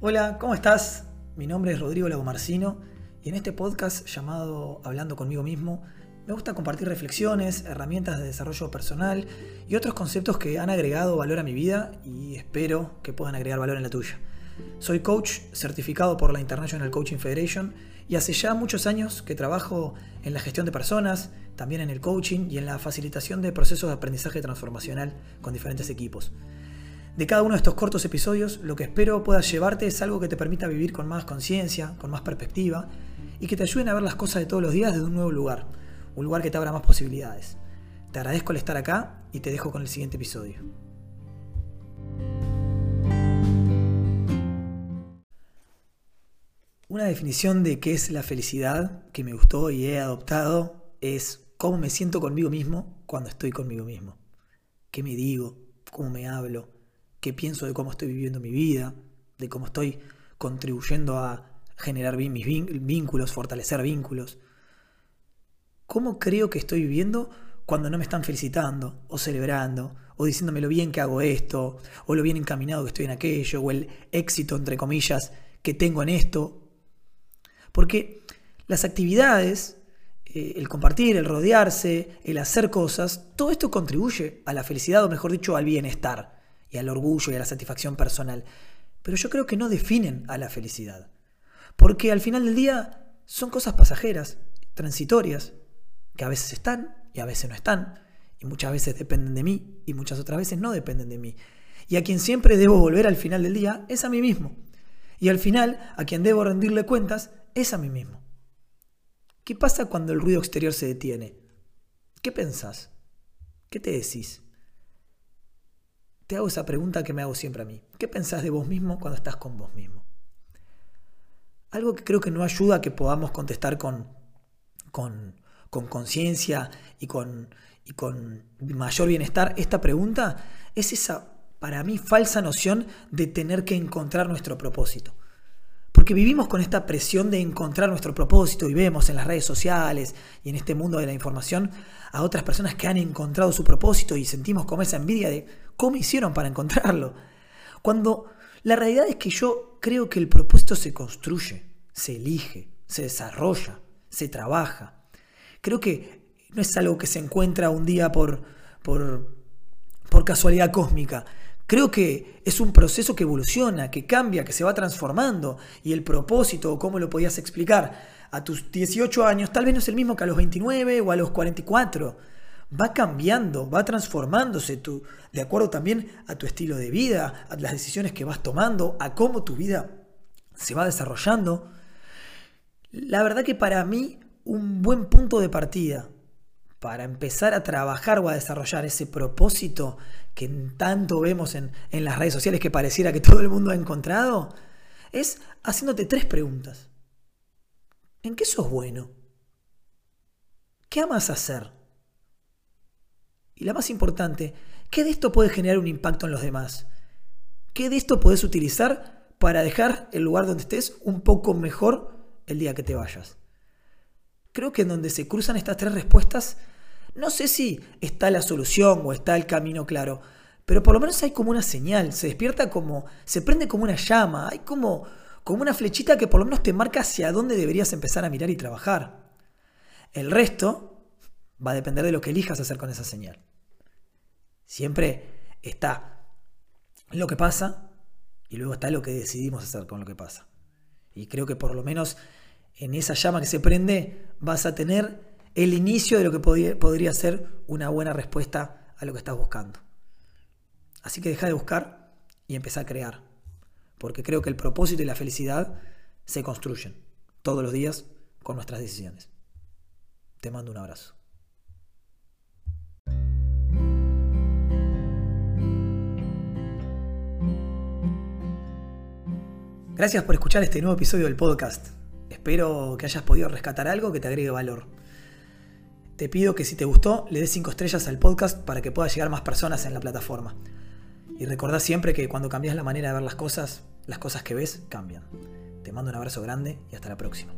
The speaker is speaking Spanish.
Hola, ¿cómo estás? Mi nombre es Rodrigo Lagomarcino y en este podcast llamado Hablando conmigo mismo me gusta compartir reflexiones, herramientas de desarrollo personal y otros conceptos que han agregado valor a mi vida y espero que puedan agregar valor en la tuya. Soy coach certificado por la International Coaching Federation y hace ya muchos años que trabajo en la gestión de personas, también en el coaching y en la facilitación de procesos de aprendizaje transformacional con diferentes equipos. De cada uno de estos cortos episodios, lo que espero puedas llevarte es algo que te permita vivir con más conciencia, con más perspectiva y que te ayuden a ver las cosas de todos los días desde un nuevo lugar, un lugar que te abra más posibilidades. Te agradezco el estar acá y te dejo con el siguiente episodio. Una definición de qué es la felicidad que me gustó y he adoptado es cómo me siento conmigo mismo cuando estoy conmigo mismo. ¿Qué me digo? ¿Cómo me hablo? ¿Qué pienso de cómo estoy viviendo mi vida? ¿De cómo estoy contribuyendo a generar mis vínculos, fortalecer vínculos? ¿Cómo creo que estoy viviendo cuando no me están felicitando o celebrando o diciéndome lo bien que hago esto o lo bien encaminado que estoy en aquello o el éxito, entre comillas, que tengo en esto porque las actividades, eh, el compartir, el rodearse, el hacer cosas, todo esto contribuye a la felicidad, o mejor dicho, al bienestar y al orgullo y a la satisfacción personal. Pero yo creo que no definen a la felicidad. Porque al final del día son cosas pasajeras, transitorias, que a veces están y a veces no están. Y muchas veces dependen de mí y muchas otras veces no dependen de mí. Y a quien siempre debo volver al final del día es a mí mismo. Y al final, a quien debo rendirle cuentas es a mí mismo. ¿Qué pasa cuando el ruido exterior se detiene? ¿Qué pensás? ¿Qué te decís? Te hago esa pregunta que me hago siempre a mí. ¿Qué pensás de vos mismo cuando estás con vos mismo? Algo que creo que no ayuda a que podamos contestar con con conciencia y con, y con mayor bienestar esta pregunta es esa, para mí, falsa noción de tener que encontrar nuestro propósito. Porque vivimos con esta presión de encontrar nuestro propósito y vemos en las redes sociales y en este mundo de la información a otras personas que han encontrado su propósito y sentimos como esa envidia de cómo hicieron para encontrarlo. Cuando la realidad es que yo creo que el propósito se construye, se elige, se desarrolla, se trabaja. Creo que no es algo que se encuentra un día por, por, por casualidad cósmica. Creo que es un proceso que evoluciona, que cambia, que se va transformando. Y el propósito, cómo lo podías explicar, a tus 18 años tal vez no es el mismo que a los 29 o a los 44. Va cambiando, va transformándose tú, de acuerdo también a tu estilo de vida, a las decisiones que vas tomando, a cómo tu vida se va desarrollando. La verdad que para mí un buen punto de partida para empezar a trabajar o a desarrollar ese propósito que tanto vemos en, las redes sociales que pareciera que todo el mundo ha encontrado, es haciéndote tres preguntas. ¿En qué sos bueno? ¿Qué amas hacer? Y la más importante, ¿qué de esto puede generar un impacto en los demás? ¿Qué de esto puedes utilizar para dejar el lugar donde estés un poco mejor el día que te vayas? Creo que en donde se cruzan estas tres respuestas, no sé si está la solución o está el camino claro, pero por lo menos hay como una señal, se despierta como, se prende como una llama, hay como, como una flechita que por lo menos te marca hacia dónde deberías empezar a mirar y trabajar. El resto va a depender de lo que elijas hacer con esa señal. Siempre está lo que pasa y luego está lo que decidimos hacer con lo que pasa. Y creo que por lo menos en esa llama que se prende vas a tener el inicio de lo que podría, ser una buena respuesta a lo que estás buscando. Así que deja de buscar y empieza a crear. Porque creo que el propósito y la felicidad se construyen todos los días con nuestras decisiones. Te mando un abrazo. Gracias por escuchar este nuevo episodio del podcast. Espero que hayas podido rescatar algo que te agregue valor. Te pido que si te gustó, le des 5 estrellas al podcast para que pueda llegar más personas en la plataforma. Y recordá siempre que cuando cambias la manera de ver las cosas, las cosas que ves cambian. Te mando un abrazo grande y hasta la próxima.